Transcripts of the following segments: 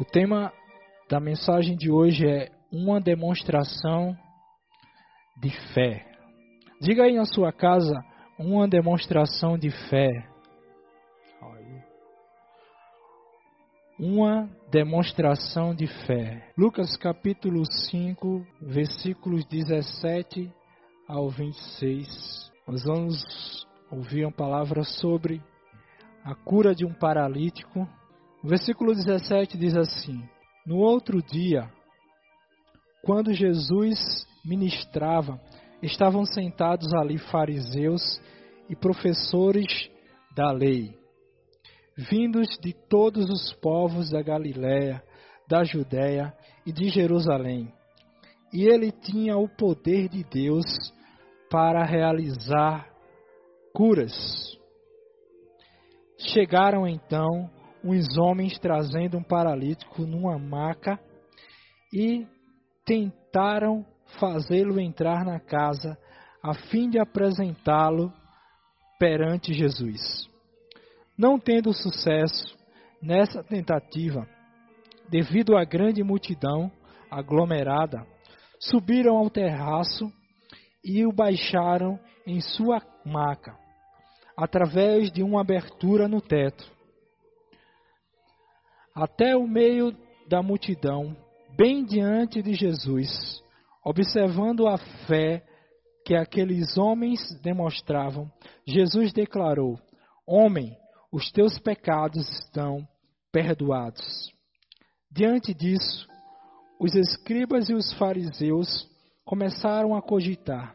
O tema da mensagem de hoje é uma demonstração de fé. Diga aí na sua casa uma demonstração de fé. Uma demonstração de fé. Lucas capítulo 5, versículos 17 ao 26. Nós vamos ouvir uma palavra sobre a cura de um paralítico. O versículo 17 diz assim: No outro dia, quando Jesus ministrava, estavam sentados ali fariseus e professores da lei, vindos de todos os povos da Galiléia, da Judéia e de Jerusalém. E ele tinha o poder de Deus para realizar curas. Chegaram então uns homens trazendo um paralítico numa maca e tentaram fazê-lo entrar na casa a fim de apresentá-lo perante Jesus. Não tendo sucesso nessa tentativa, devido à grande multidão aglomerada, subiram ao terraço e o baixaram em sua maca, através de uma abertura no teto. Até o meio da multidão, bem diante de Jesus, observando a fé que aqueles homens demonstravam, Jesus declarou: Homem, os teus pecados estão perdoados. Diante disso, os escribas e os fariseus começaram a cogitar: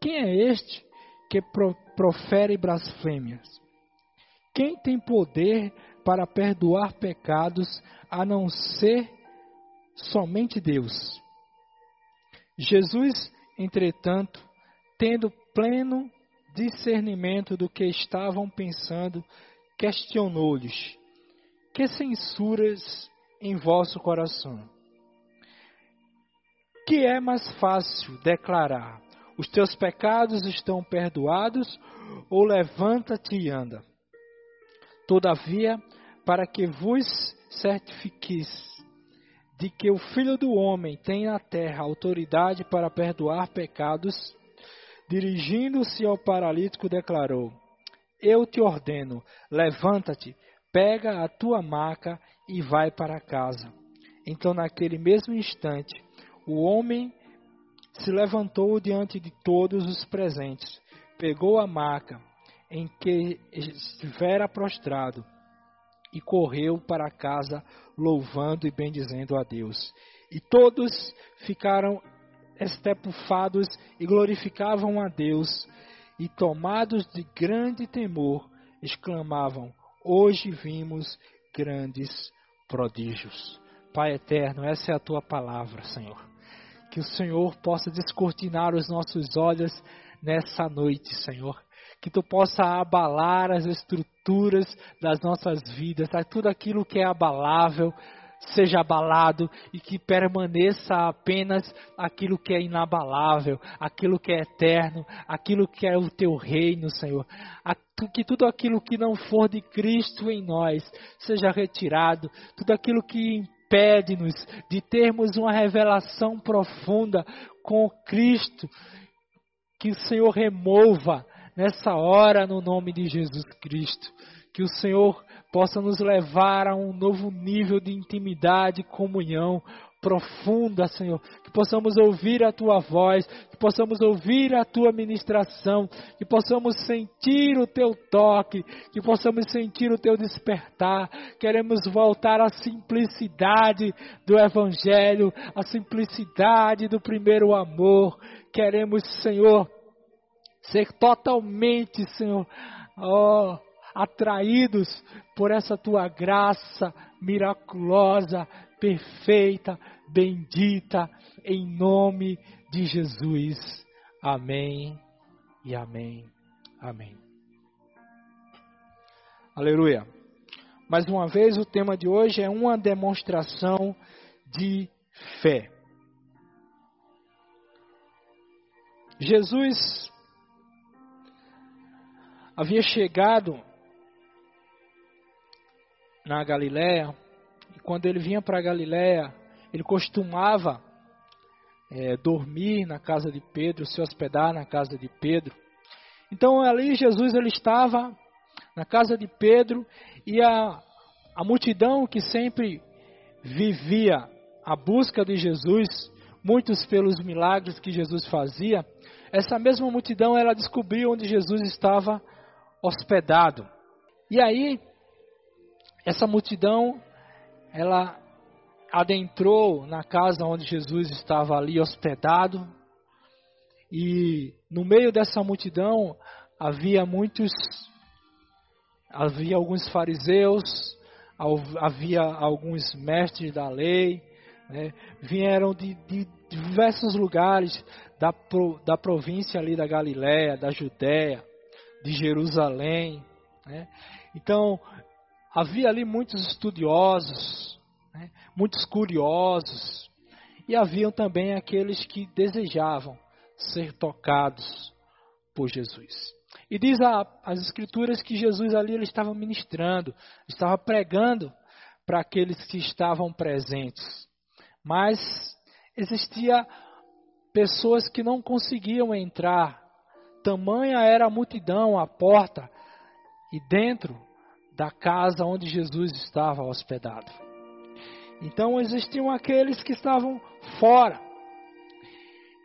Quem é este que profere blasfêmias? Quem tem poder para perdoar pecados a não ser somente Deus? Jesus, entretanto, tendo pleno discernimento do que estavam pensando, questionou-lhes: Que censuras em vosso coração? Que é mais fácil declarar: Os teus pecados estão perdoados, ou levanta-te e anda? Todavia, para que vos certifiqueis de que o Filho do Homem tem na terra autoridade para perdoar pecados, dirigindo-se ao paralítico, declarou: Eu te ordeno, levanta-te, pega a tua maca e vai para casa. Então, naquele mesmo instante, o homem se levantou diante de todos os presentes, pegou a maca em que estivera prostrado e correu para casa louvando e bendizendo a Deus. E todos ficaram estepufados e glorificavam a Deus, e tomados de grande temor, exclamavam: Hoje vimos grandes prodígios. Pai eterno, essa é a tua palavra, Senhor. Que o Senhor possa descortinar os nossos olhos nessa noite, Senhor. Que tu possa abalar as estruturas das nossas vidas, tá? tudo aquilo que é abalável seja abalado e que permaneça apenas aquilo que é inabalável, aquilo que é eterno, aquilo que é o teu reino, Senhor. Que tudo aquilo que não for de Cristo em nós seja retirado, tudo aquilo que impede-nos de termos uma revelação profunda com Cristo. Que o Senhor remova nessa hora no nome de Jesus Cristo. Que o Senhor possa nos levar a um novo nível de intimidade, comunhão, profunda, Senhor. Que possamos ouvir a tua voz, que possamos ouvir a tua ministração, que possamos sentir o teu toque, que possamos sentir o teu despertar. Queremos voltar à simplicidade do Evangelho, à simplicidade do primeiro amor. Queremos, Senhor, ser totalmente, Senhor, oh, atraídos por essa tua graça miraculosa, perfeita, bendita, em nome de Jesus. Amém e amém. Amém. Aleluia. Mais uma vez, o tema de hoje é uma demonstração de fé. Jesus havia chegado na Galiléia quando ele vinha para Galiléia, ele costumava é, dormir na casa de Pedro, se hospedar na casa de Pedro. Então ali Jesus ele estava na casa de Pedro e a, a multidão que sempre vivia a busca de Jesus, muitos pelos milagres que Jesus fazia, essa mesma multidão ela descobriu onde Jesus estava hospedado. E aí essa multidão ela adentrou na casa onde Jesus estava ali hospedado. E no meio dessa multidão havia muitos, havia alguns fariseus, havia alguns mestres da lei, né? vieram de, de, diversos lugares da, da província ali da Galiléia, da Judéia, de Jerusalém. Né? Então havia ali muitos estudiosos, né? muitos curiosos, e haviam também aqueles que desejavam ser tocados por Jesus. E diz a, as Escrituras que Jesus ali ele estava ministrando, estava pregando para aqueles que estavam presentes. Mas existia pessoas que não conseguiam entrar. Tamanha era a multidão à porta e dentro da casa onde Jesus estava hospedado. Então existiam aqueles que estavam fora.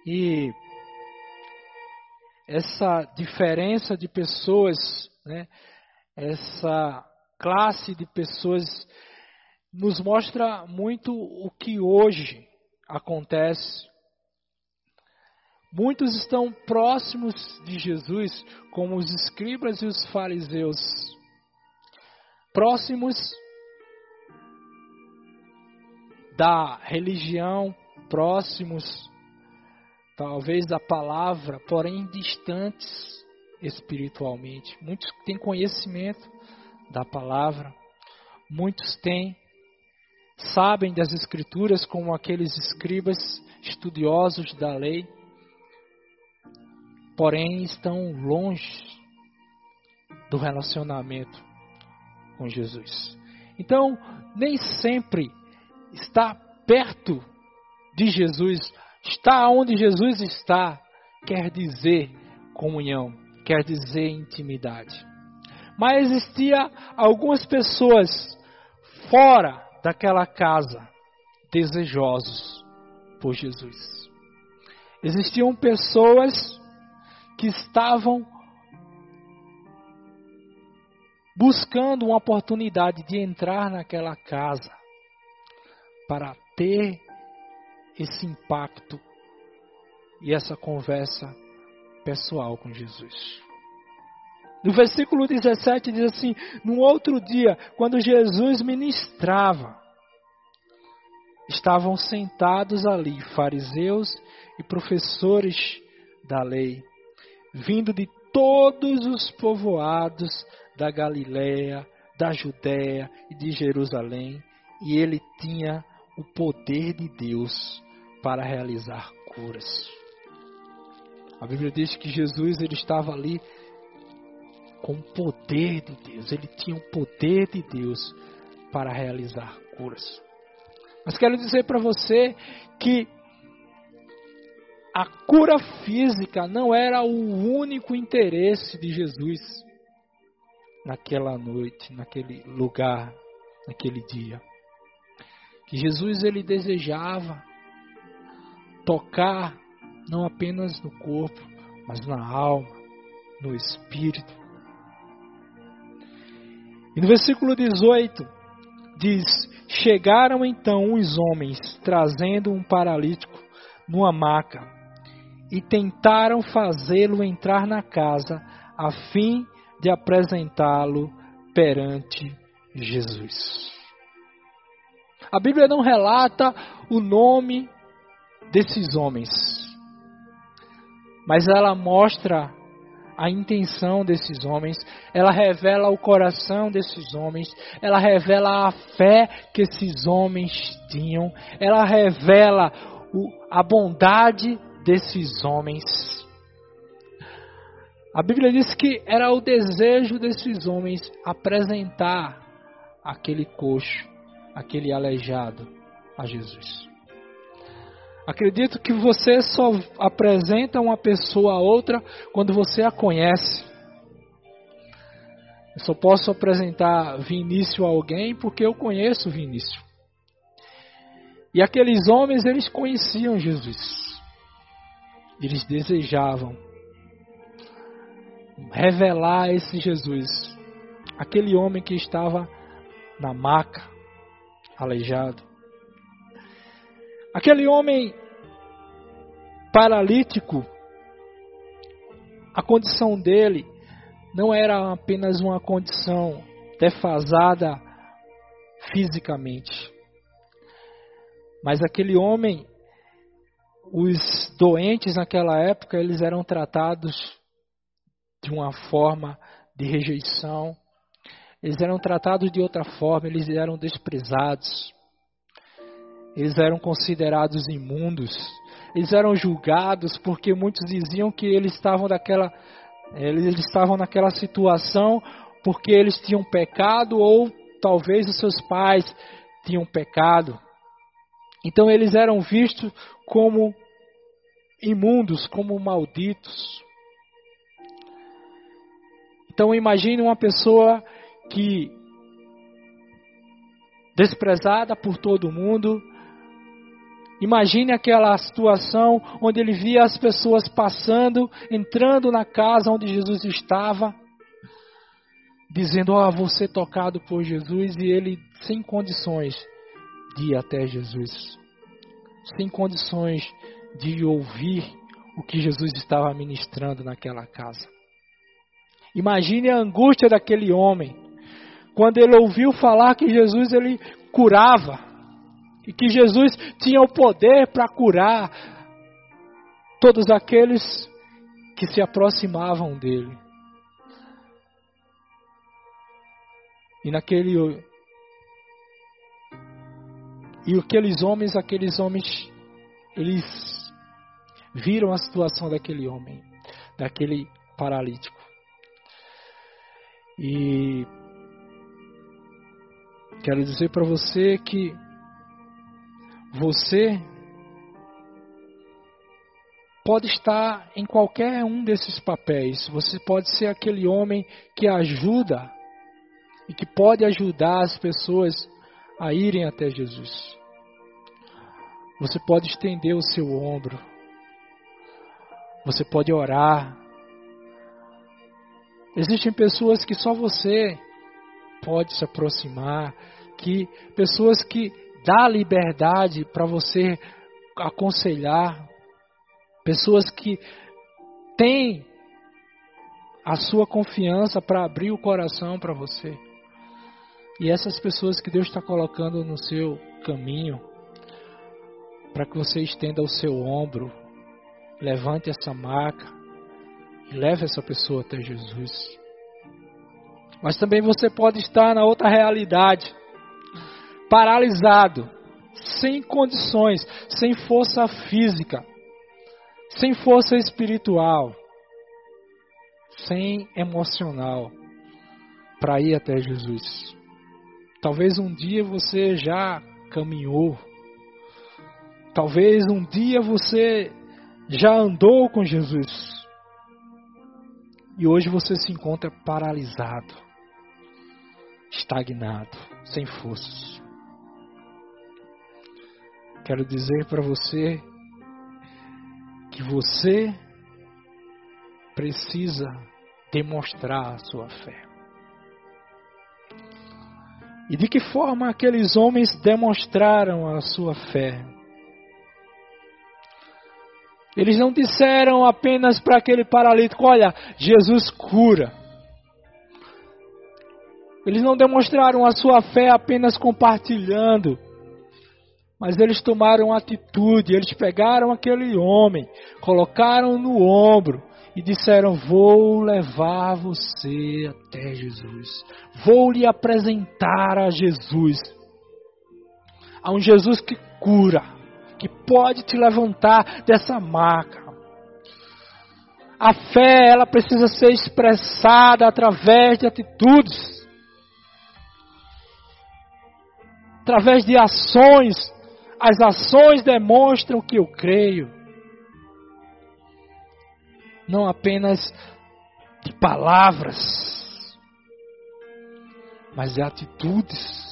E essa diferença de pessoas, né, essa classe de pessoas, nos mostra muito o que hoje acontece. Muitos estão próximos de Jesus, como os escribas e os fariseus, próximos da religião, próximos, talvez da palavra, porém distantes espiritualmente. Muitos têm conhecimento da palavra, muitos têm, sabem das escrituras como aqueles escribas estudiosos da lei, porém estão longe do relacionamento com Jesus. Então, nem sempre está perto de Jesus, está onde Jesus está, quer dizer comunhão, quer dizer intimidade. Mas existia algumas pessoas fora daquela casa desejosos por Jesus. Existiam pessoas que estavam buscando uma oportunidade de entrar naquela casa para ter esse impacto e essa conversa pessoal com Jesus. No versículo 17 diz assim: No outro dia, quando Jesus ministrava, estavam sentados ali fariseus e professores da lei, vindo de todos os povoados da Galiléia, da Judéia e de Jerusalém, e ele tinha o poder de Deus para realizar curas. A Bíblia diz que Jesus ele estava ali com o poder de Deus, ele tinha o poder de Deus para realizar curas. Mas quero dizer para você que a cura física não era o único interesse de Jesus naquela noite, naquele lugar, naquele dia que Jesus ele desejava tocar não apenas no corpo, mas na alma, no espírito. E no versículo 18 diz: Chegaram então uns homens trazendo um paralítico numa maca e tentaram fazê-lo entrar na casa a fim de apresentá-lo perante Jesus. A Bíblia não relata o nome desses homens, mas ela mostra a intenção desses homens, ela revela o coração desses homens, ela revela a fé que esses homens tinham, ela revela o, a bondade desses homens. A Bíblia diz que era o desejo desses homens apresentar aquele coxo aquele aleijado a Jesus. Acredito que você só apresenta uma pessoa a outra quando você a conhece. Eu só posso apresentar Vinícius a alguém porque eu conheço Vinícius. E aqueles homens, eles conheciam Jesus. Eles desejavam revelar esse Jesus. Aquele homem que estava na maca, aleijado. Aquele homem paralítico, a condição dele não era apenas uma condição defasada fisicamente, mas aquele homem, os doentes naquela época, eles eram tratados de uma forma de rejeição, eles eram tratados de outra forma, eles eram desprezados, eles eram considerados imundos, eles eram julgados porque muitos diziam que eles estavam daquela eles estavam naquela situação porque eles tinham pecado ou talvez os seus pais tinham pecado. Então eles eram vistos como imundos, como malditos. Então imagine uma pessoa que desprezada por todo mundo. Imagine aquela situação onde ele via as pessoas passando, entrando na casa onde Jesus estava, dizendo: Ó, oh, ser tocado por Jesus, e ele sem condições de ir até Jesus, sem condições de ouvir o que Jesus estava ministrando naquela casa. Imagine a angústia daquele homem quando ele ouviu falar que Jesus ele curava e que Jesus tinha o poder para curar todos aqueles que se aproximavam dele. E naquele e aqueles homens, aqueles homens, eles viram a situação daquele homem, daquele paralítico. E quero dizer para você que você pode estar em qualquer um desses papéis. Você pode ser aquele homem que ajuda e que pode ajudar as pessoas a irem até Jesus. Você pode estender o seu ombro. Você pode orar Existem pessoas que só você pode se aproximar, que pessoas que dá liberdade para você aconselhar, pessoas que têm a sua confiança para abrir o coração para você. E essas pessoas que Deus está colocando no seu caminho, para que você estenda o seu ombro, levante essa marca, e leve essa pessoa até Jesus. Mas também você pode estar na outra realidade, paralisado, sem condições, sem força física, sem força espiritual, sem emocional para ir até Jesus. Talvez um dia você já caminhou, talvez um dia você já andou com Jesus. E hoje você se encontra paralisado, estagnado, sem forças. Quero dizer para você que você precisa demonstrar a sua fé. E de que forma aqueles homens demonstraram a sua fé? Eles não disseram apenas para aquele paralítico: Olha, Jesus cura. Eles não demonstraram a sua fé apenas compartilhando, mas eles tomaram atitude. Eles pegaram aquele homem, colocaram no ombro e disseram: Vou levar você até Jesus, vou lhe apresentar a Jesus, a um Jesus que cura que pode te levantar dessa marca. A fé, ela precisa ser expressada através de atitudes. através de ações. As ações demonstram que eu creio. Não apenas de palavras, mas de atitudes.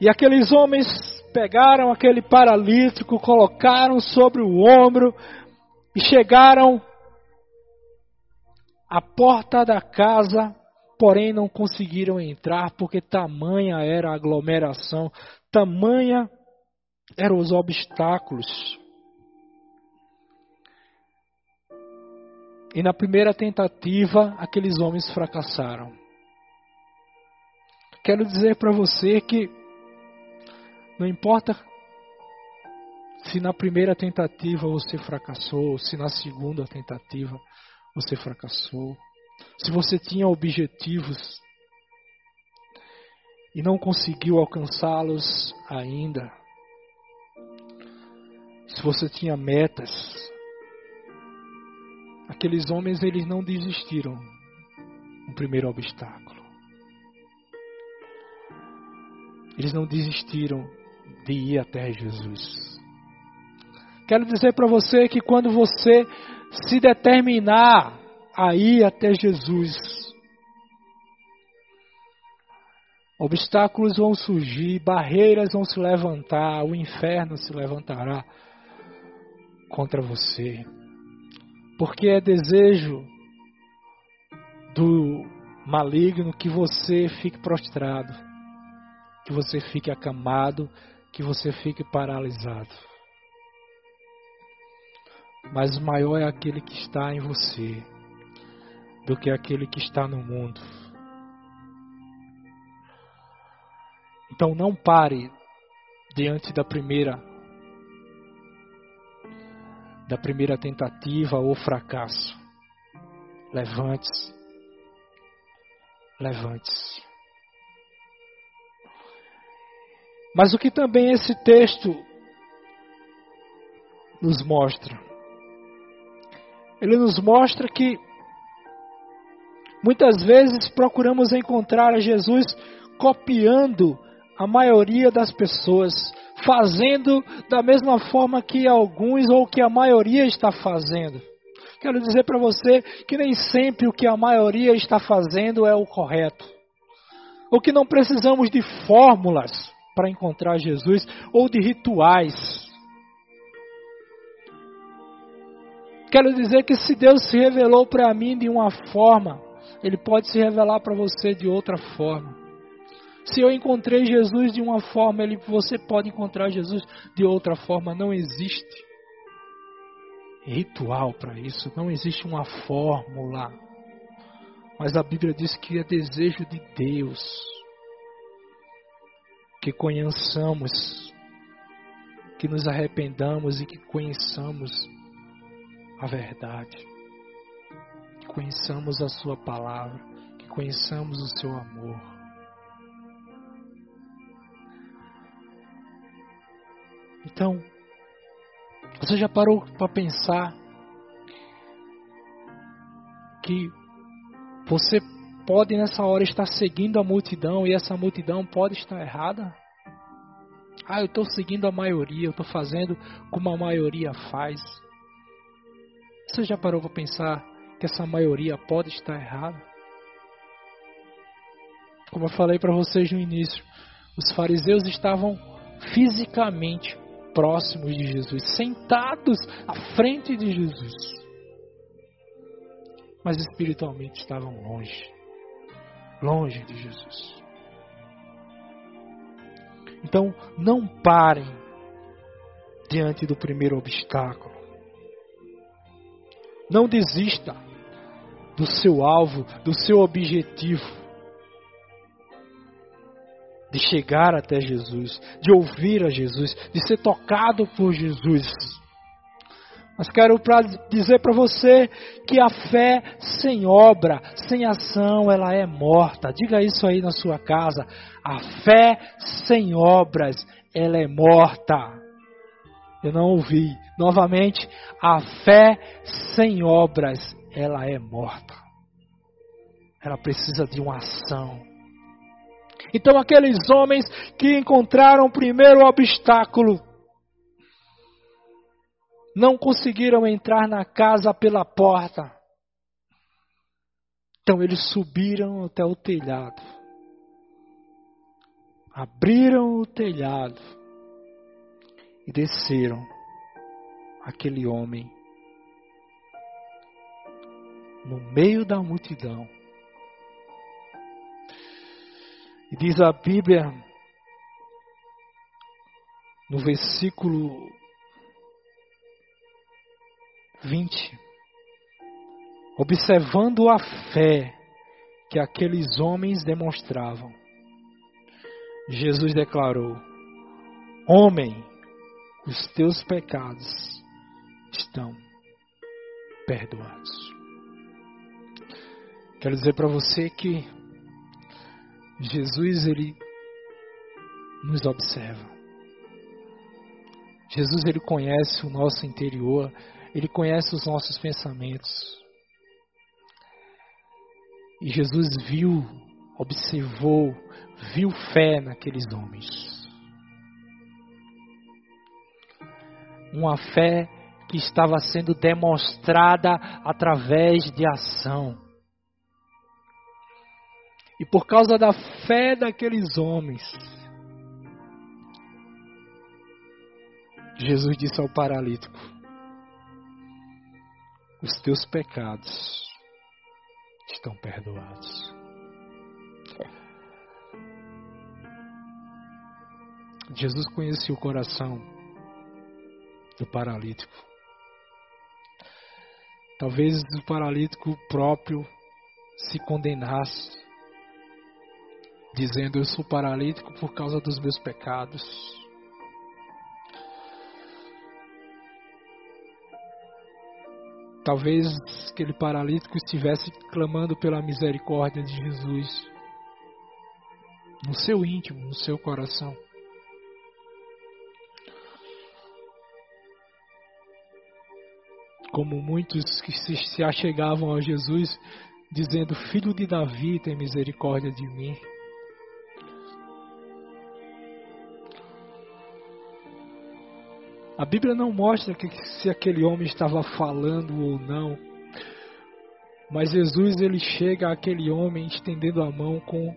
E aqueles homens pegaram aquele paralítico, colocaram sobre o ombro e chegaram à porta da casa, porém não conseguiram entrar porque tamanha era a aglomeração, tamanha eram os obstáculos. E na primeira tentativa, aqueles homens fracassaram. Quero dizer para você que não importa se na primeira tentativa você fracassou, se na segunda tentativa você fracassou, se você tinha objetivos e não conseguiu alcançá-los ainda, se você tinha metas, aqueles homens eles não desistiram no primeiro obstáculo. Eles não desistiram de ir até Jesus. Quero dizer para você que quando você se determinar a ir até Jesus, obstáculos vão surgir, barreiras vão se levantar, o inferno se levantará contra você. Porque é desejo do maligno que você fique prostrado, que você fique acamado, que você fique paralisado. Mas maior é aquele que está em você do que aquele que está no mundo. Então não pare diante da primeira da primeira tentativa ou fracasso. Levante-se. Levante-se. Mas o que também esse texto nos mostra? Ele nos mostra que muitas vezes procuramos encontrar a Jesus copiando a maioria das pessoas, fazendo da mesma forma que alguns ou que a maioria está fazendo. Quero dizer para você que nem sempre o que a maioria está fazendo é o correto. Ou que não precisamos de fórmulas para encontrar Jesus ou de rituais. Quero dizer que se Deus se revelou para mim de uma forma, Ele pode se revelar para você de outra forma. Se eu encontrei Jesus de uma forma, ele, você pode encontrar Jesus de outra forma. Não existe ritual para isso, não existe uma fórmula. Mas a Bíblia diz que é desejo de Deus que conheçamos, que nos arrependamos e que conheçamos a verdade, que conheçamos a Sua palavra, que conheçamos o Seu amor. Então, você já parou para pensar que você pode nessa hora estar seguindo a multidão e essa multidão pode estar errada? Ah, eu estou seguindo a maioria, eu estou fazendo como a maioria faz. Você já parou para pensar que essa maioria pode estar errada? Como eu falei para vocês no início, os fariseus estavam fisicamente próximos de Jesus, sentados à frente de Jesus, mas espiritualmente estavam longe longe de Jesus. Então, não parem diante do primeiro obstáculo. Não desista do seu alvo, do seu objetivo de chegar até Jesus, de ouvir a Jesus, de ser tocado por Jesus. Mas quero pra dizer para você que a fé sem obra, sem ação, ela é morta. Diga isso aí na sua casa. A fé sem obras, ela é morta. Eu não ouvi. Novamente, a fé sem obras, ela é morta. Ela precisa de uma ação. Então, aqueles homens que encontraram o primeiro obstáculo não conseguiram entrar na casa pela porta. Então, eles subiram até o telhado, abriram o telhado e desceram aquele homem no meio da multidão E diz a Bíblia, no versículo 20, observando a fé que aqueles homens demonstravam, Jesus declarou: Homem, os teus pecados estão perdoados. Quero dizer para você que Jesus ele nos observa. Jesus ele conhece o nosso interior, ele conhece os nossos pensamentos. E Jesus viu, observou, viu fé naqueles homens. Uma fé que estava sendo demonstrada através de ação. E por causa da fé daqueles homens, Jesus disse ao paralítico: Os teus pecados estão perdoados. Jesus conhecia o coração do paralítico. Talvez o paralítico próprio se condenasse dizendo: Eu sou paralítico por causa dos meus pecados. Talvez aquele paralítico estivesse clamando pela misericórdia de Jesus no seu íntimo, no seu coração. Como muitos que se achegavam a Jesus dizendo: Filho de Davi, tem misericórdia de mim. A Bíblia não mostra que, se aquele homem estava falando ou não. Mas Jesus ele chega àquele homem estendendo a mão com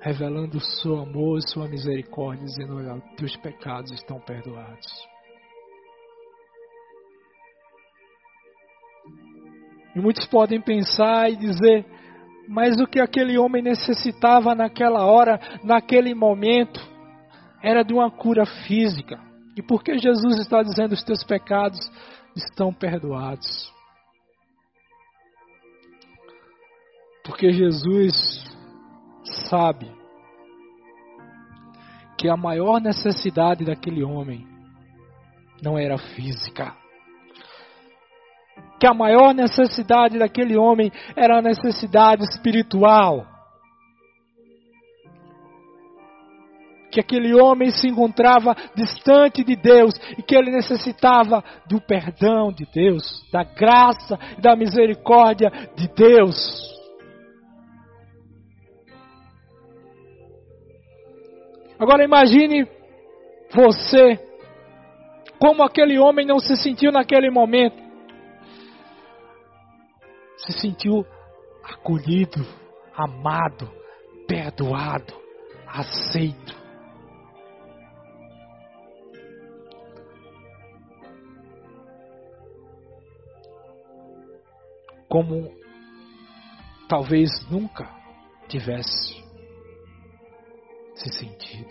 revelando o seu amor e sua misericórdia, dizendo: Olha, teus pecados estão perdoados. E muitos podem pensar e dizer: Mas o que aquele homem necessitava naquela hora, naquele momento, era de uma cura física. E por que Jesus está dizendo os teus pecados estão perdoados? Porque Jesus sabe que a maior necessidade daquele homem não era física. Que a maior necessidade daquele homem era a necessidade espiritual. Que aquele homem se encontrava distante de Deus e que ele necessitava do perdão de Deus, da graça e da misericórdia de Deus. Agora imagine você, como aquele homem não se sentiu naquele momento. Se sentiu acolhido, amado, perdoado, aceito. Como talvez nunca tivesse se sentido.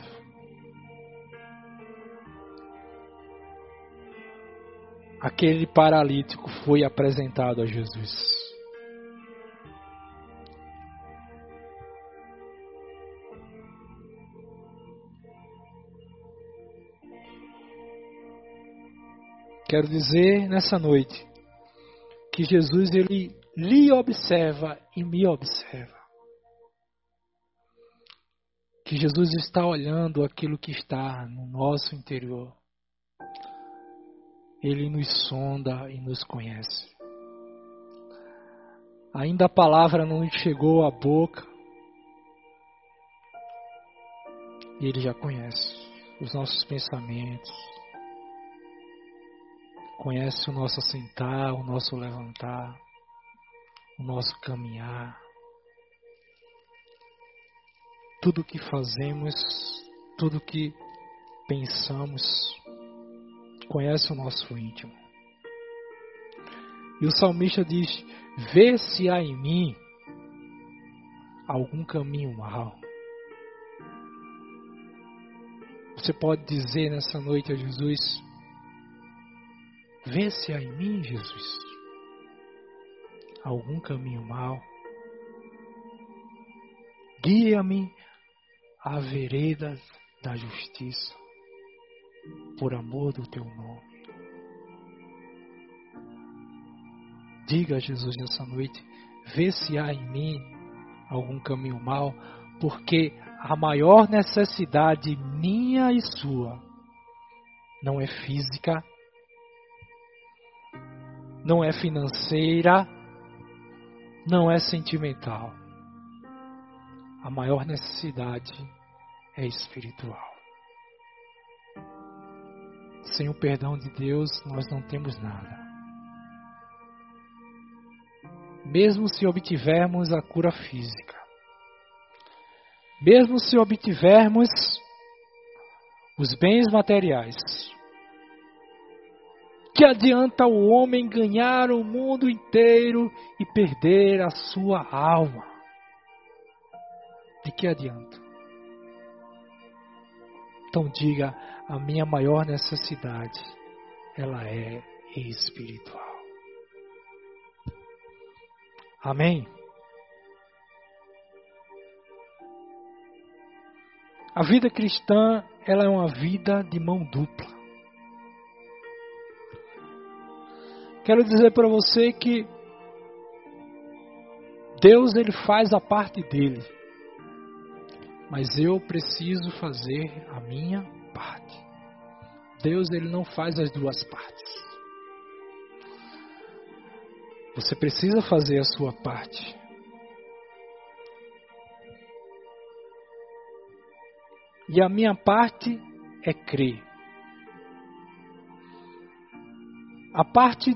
Aquele paralítico foi apresentado a Jesus. Quero dizer nessa noite que Jesus ele lhe observa e me observa. Que Jesus está olhando aquilo que está no nosso interior. Ele nos sonda e nos conhece. Ainda a palavra não lhe chegou à boca. E ele já conhece os nossos pensamentos, conhece o nosso sentar, o nosso levantar, o nosso caminhar. Tudo que fazemos, tudo que pensamos, conhece o nosso íntimo. E o salmista diz: Vê se há em mim algum caminho mal. Você pode dizer nessa noite a Jesus: Vê se há em mim, Jesus, algum caminho mal. Guia-me à vereda da justiça, por amor do teu nome. Diga a Jesus nessa noite: vê se há em mim algum caminho mal, porque a maior necessidade minha e sua não é física, não é financeira, não é sentimental. A maior necessidade é espiritual. Sem o perdão de Deus, nós não temos nada. Mesmo se obtivermos a cura física, mesmo se obtivermos os bens materiais, que adianta o homem ganhar o mundo inteiro e perder a sua alma? De que adianta? Então diga, a minha maior necessidade, ela é espiritual. Amém? A vida cristã, ela é uma vida de mão dupla. Quero dizer para você que Deus ele faz a parte dele mas eu preciso fazer a minha parte. Deus ele não faz as duas partes. Você precisa fazer a sua parte. E a minha parte é crer. A parte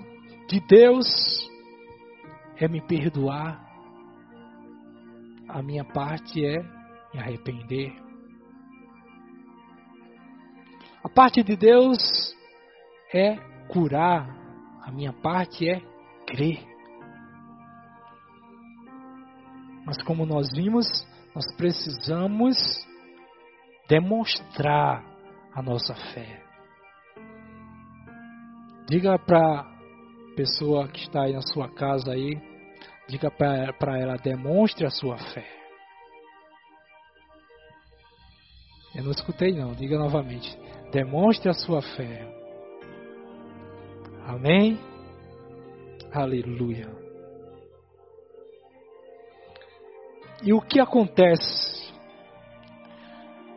de Deus é me perdoar. A minha parte é me arrepender. A parte de Deus é curar, a minha parte é crer. Mas como nós vimos, nós precisamos demonstrar a nossa fé. Diga para pessoa que está aí na sua casa aí, diga para ela, demonstre a sua fé. Eu não escutei não, diga novamente. Demonstre a sua fé. Amém? Aleluia. E o que acontece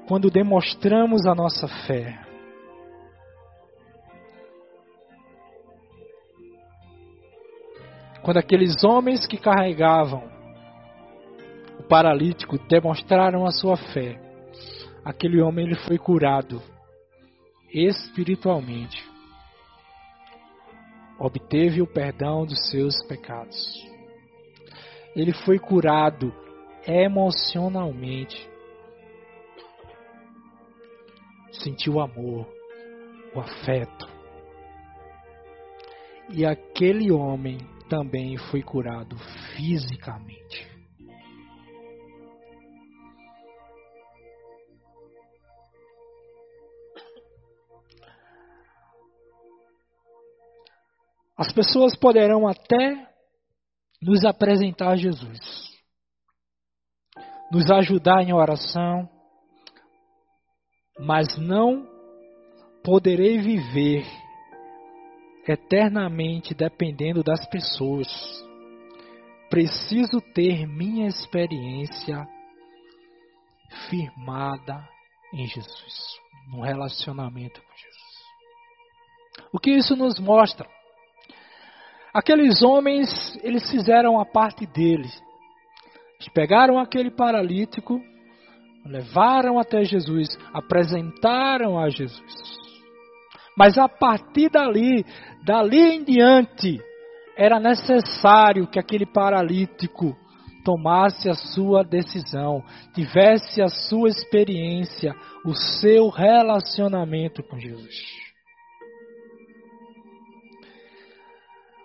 quando demonstramos a nossa fé? Quando aqueles homens que carregavam o paralítico demonstraram a sua fé aquele homem ele foi curado espiritualmente. Obteve o perdão dos seus pecados. Ele foi curado emocionalmente. Sentiu o amor, o afeto. E aquele homem também foi curado fisicamente. As pessoas poderão até nos apresentar Jesus, nos ajudar em oração, mas não poderei viver eternamente dependendo das pessoas. Preciso ter minha experiência firmada em Jesus, no relacionamento com Jesus. O que isso nos mostra? Aqueles homens, eles fizeram a parte deles. Eles pegaram aquele paralítico, levaram até Jesus, apresentaram a Jesus. Mas a partir dali, dali em diante, era necessário que aquele paralítico tomasse a sua decisão, tivesse a sua experiência, o seu relacionamento com Jesus.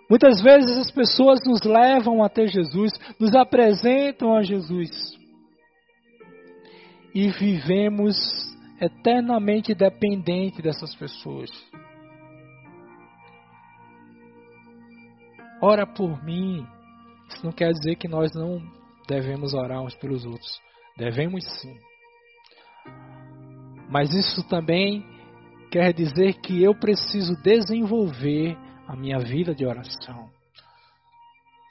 Muitas vezes as pessoas nos levam até Jesus, nos apresentam a Jesus e vivemos eternamente dependente dessas pessoas. Ora por mim. Isso não quer dizer que nós não devemos orar uns pelos outros. Devemos sim. Mas isso também quer dizer que eu preciso desenvolver a minha vida de oração.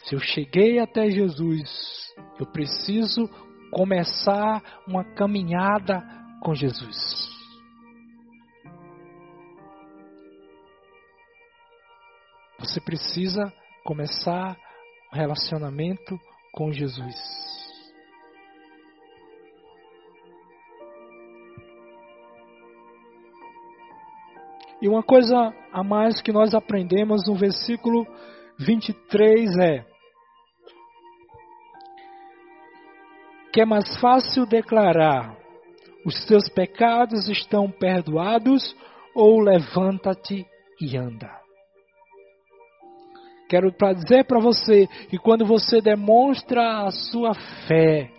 Se eu cheguei até Jesus, eu preciso começar uma caminhada com Jesus. Você precisa começar um relacionamento com Jesus. E uma coisa a mais que nós aprendemos no versículo 23 é que é mais fácil declarar: os teus pecados estão perdoados, ou levanta-te e anda. Quero dizer para você que quando você demonstra a sua fé,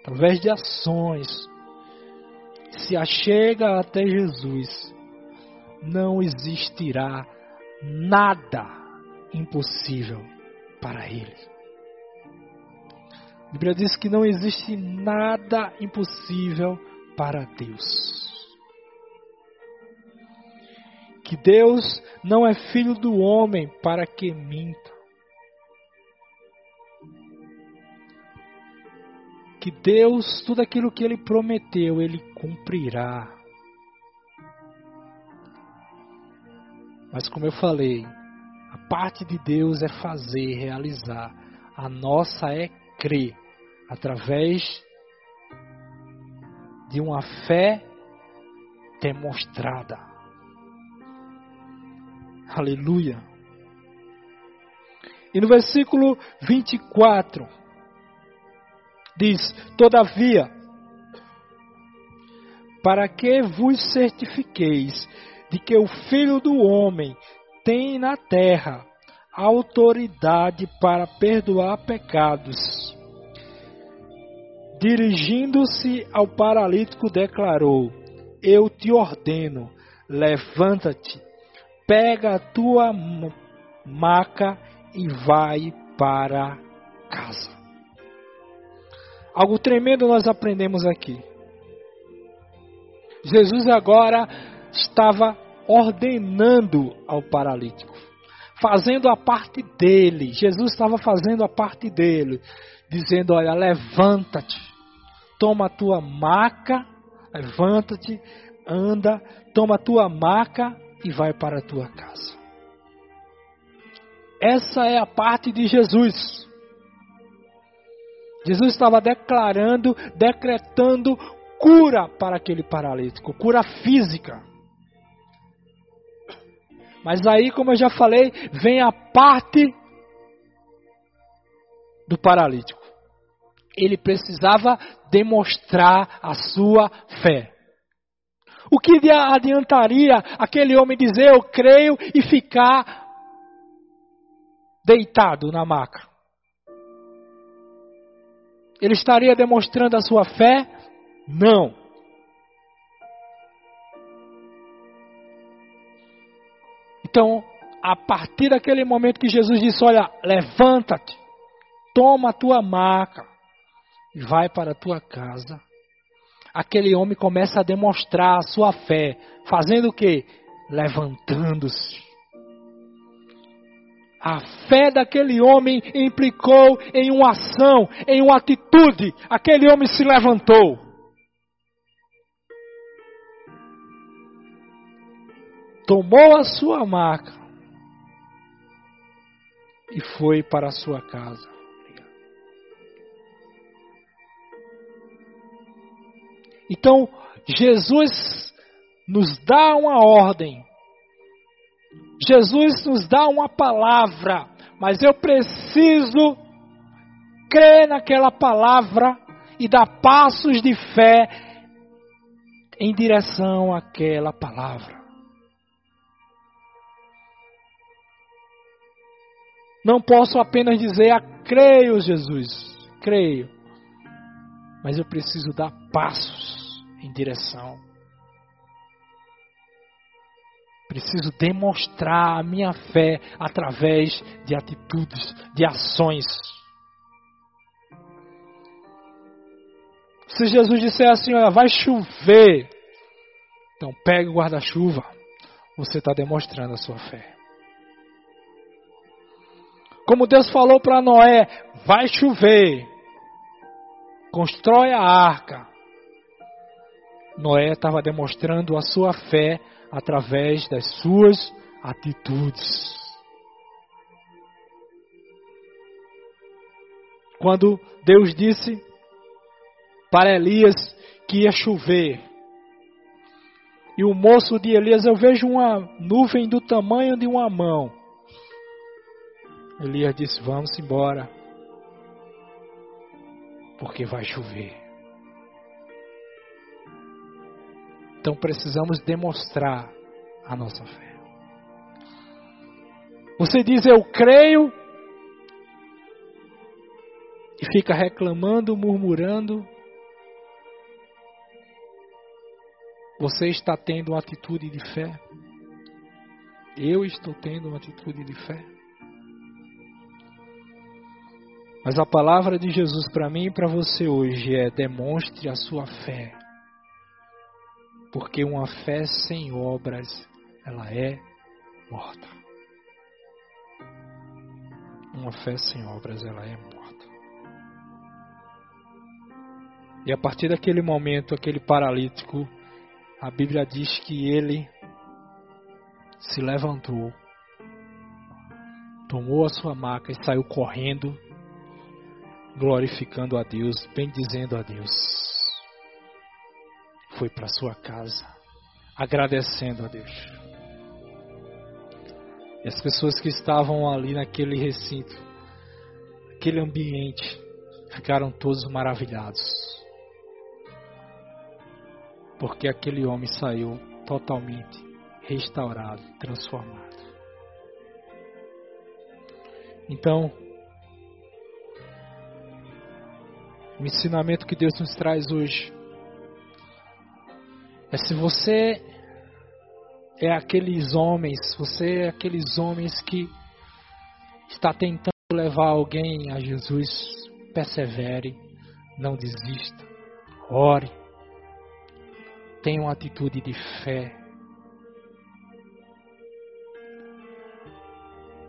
através de ações, se achega até Jesus, não existirá nada impossível para Ele. A Bíblia diz que não existe nada impossível para Deus. Que Deus não é filho do homem para que minta. Que Deus, tudo aquilo que Ele prometeu, Ele cumprirá. Mas como eu falei, a parte de Deus é fazer, realizar. A nossa é crer através de uma fé demonstrada. Aleluia. E no versículo 24 diz: Todavia, para que vos certifiqueis de que o Filho do Homem tem na terra autoridade para perdoar pecados. Dirigindo-se ao paralítico, declarou: Eu te ordeno, levanta-te, pega a tua maca e vai para casa. Algo tremendo nós aprendemos aqui. Jesus agora estava ordenando ao paralítico, fazendo a parte dele. Jesus estava fazendo a parte dele, dizendo: Olha, levanta-te, toma a tua maca, levanta-te, anda, toma a tua maca e vai para a tua casa. Essa é a parte de Jesus. Jesus estava declarando, decretando cura para aquele paralítico, cura física. Mas aí, como eu já falei, vem a parte do paralítico. Ele precisava demonstrar a sua fé. O que adiantaria aquele homem dizer eu creio e ficar deitado na maca? Ele estaria demonstrando a sua fé? Não. Então, a partir daquele momento que Jesus disse: Olha, levanta-te, toma a tua maca vai para a tua casa. Aquele homem começa a demonstrar a sua fé, fazendo o que? Levantando-se. A fé daquele homem implicou em uma ação, em uma atitude. Aquele homem se levantou. tomou a sua maca e foi para a sua casa. Então, Jesus nos dá uma ordem. Jesus nos dá uma palavra, mas eu preciso crer naquela palavra e dar passos de fé em direção àquela palavra. Não posso apenas dizer, ah, creio, Jesus, creio. Mas eu preciso dar passos em direção. Preciso demonstrar a minha fé através de atitudes, de ações. Se Jesus disser assim, olha, vai chover, então pegue o guarda-chuva, você está demonstrando a sua fé. Como Deus falou para Noé: vai chover, constrói a arca. Noé estava demonstrando a sua fé através das suas atitudes. Quando Deus disse para Elias que ia chover, e o moço de Elias, eu vejo uma nuvem do tamanho de uma mão. Elias disse: Vamos embora, porque vai chover. Então precisamos demonstrar a nossa fé. Você diz eu creio e fica reclamando, murmurando. Você está tendo uma atitude de fé? Eu estou tendo uma atitude de fé? Mas a palavra de Jesus para mim e para você hoje é: demonstre a sua fé. Porque uma fé sem obras, ela é morta. Uma fé sem obras, ela é morta. E a partir daquele momento, aquele paralítico, a Bíblia diz que ele se levantou, tomou a sua maca e saiu correndo glorificando a Deus, bendizendo a Deus. Foi para sua casa, agradecendo a Deus. E as pessoas que estavam ali naquele recinto, aquele ambiente, ficaram todos maravilhados. Porque aquele homem saiu totalmente restaurado, transformado. Então, O ensinamento que Deus nos traz hoje é se você é aqueles homens, você é aqueles homens que está tentando levar alguém a Jesus, persevere, não desista, ore, tenha uma atitude de fé,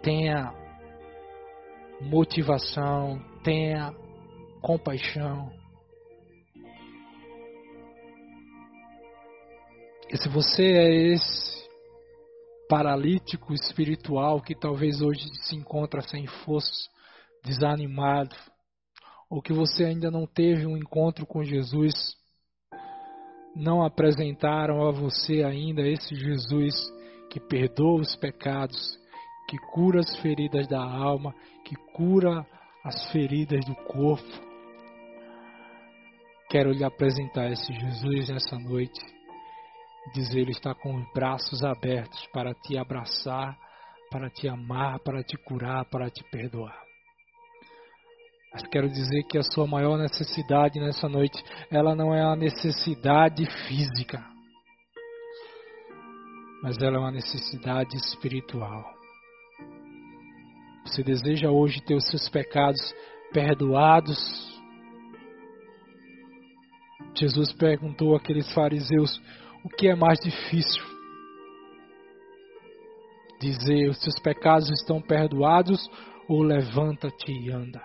tenha motivação, tenha compaixão. E se você é esse paralítico espiritual que talvez hoje se encontra sem força, desanimado, ou que você ainda não teve um encontro com Jesus, não apresentaram a você ainda esse Jesus que perdoa os pecados, que cura as feridas da alma, que cura as feridas do corpo. Quero lhe apresentar esse Jesus nessa noite. Dizer ele está com os braços abertos para te abraçar, para te amar, para te curar, para te perdoar. Mas quero dizer que a sua maior necessidade nessa noite, ela não é a necessidade física, mas ela é uma necessidade espiritual. Você deseja hoje ter os seus pecados perdoados, Jesus perguntou àqueles fariseus: o que é mais difícil? Dizer: os seus pecados estão perdoados ou levanta-te e anda?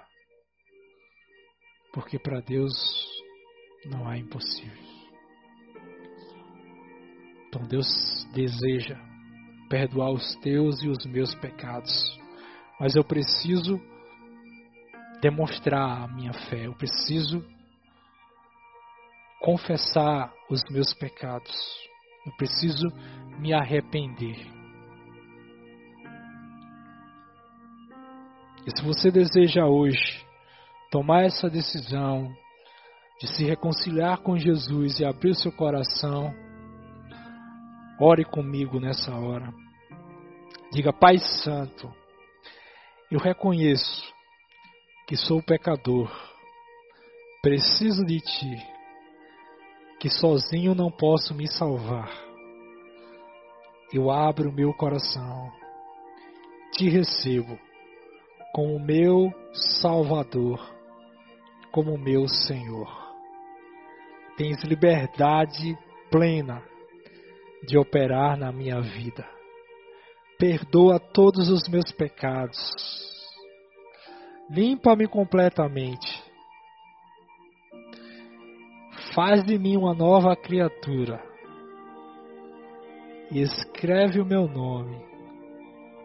Porque para Deus não há impossível. Então Deus deseja perdoar os teus e os meus pecados. Mas eu preciso demonstrar a minha fé, eu preciso confessar os meus pecados. Eu preciso me arrepender. E se você deseja hoje tomar essa decisão de se reconciliar com Jesus e abrir seu coração, ore comigo nessa hora. Diga, Pai Santo, eu reconheço que sou pecador, preciso de Ti, que sozinho não posso me salvar. Eu abro meu coração, te recebo como meu Salvador, como meu Senhor. Tens liberdade plena de operar na minha vida. Perdoa todos os meus pecados. Limpa-me completamente. Faz de mim uma nova criatura. E escreve o meu nome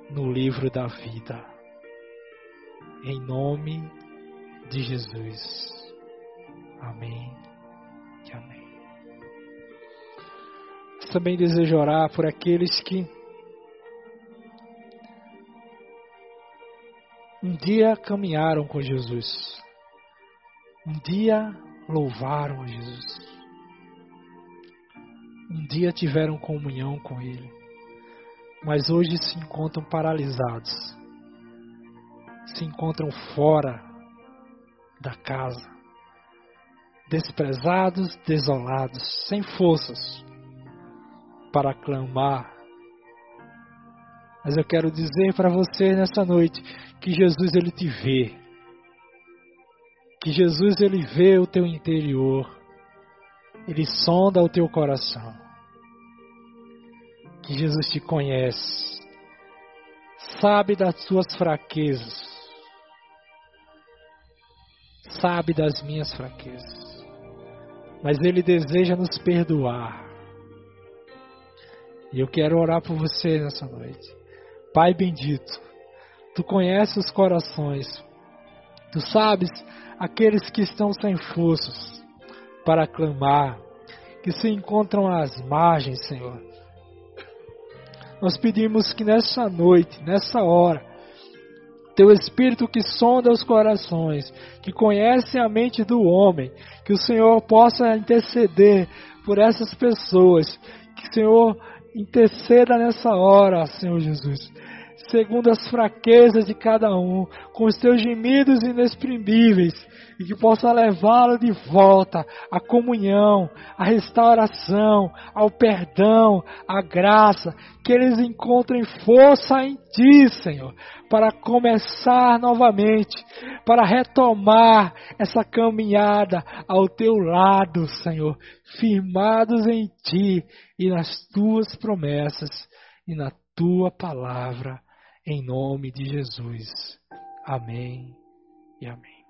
no livro da vida em nome de Jesus. Amém e amém. Também desejo orar por aqueles que um dia caminharam com Jesus, um dia louvaram a Jesus, um dia tiveram comunhão com Ele, mas hoje se encontram paralisados se encontram fora da casa, desprezados, desolados, sem forças para clamar. Mas eu quero dizer para você nessa noite que Jesus ele te vê. Que Jesus ele vê o teu interior. Ele sonda o teu coração. Que Jesus te conhece. Sabe das suas fraquezas sabe das minhas fraquezas, mas Ele deseja nos perdoar. E eu quero orar por você nessa noite. Pai bendito, Tu conheces os corações, Tu sabes aqueles que estão sem forças para clamar, que se encontram às margens, Senhor. Nós pedimos que nessa noite, nessa hora, teu Espírito que sonda os corações, que conhece a mente do homem, que o Senhor possa interceder por essas pessoas, que o Senhor interceda nessa hora, Senhor Jesus, segundo as fraquezas de cada um, com os teus gemidos inexprimíveis, e que possa levá-lo de volta à comunhão, à restauração, ao perdão, à graça, que eles encontrem força em Ti, Senhor, para começar novamente, para retomar essa caminhada ao Teu lado, Senhor, firmados em Ti e nas Tuas promessas e na Tua palavra, em nome de Jesus. Amém e amém.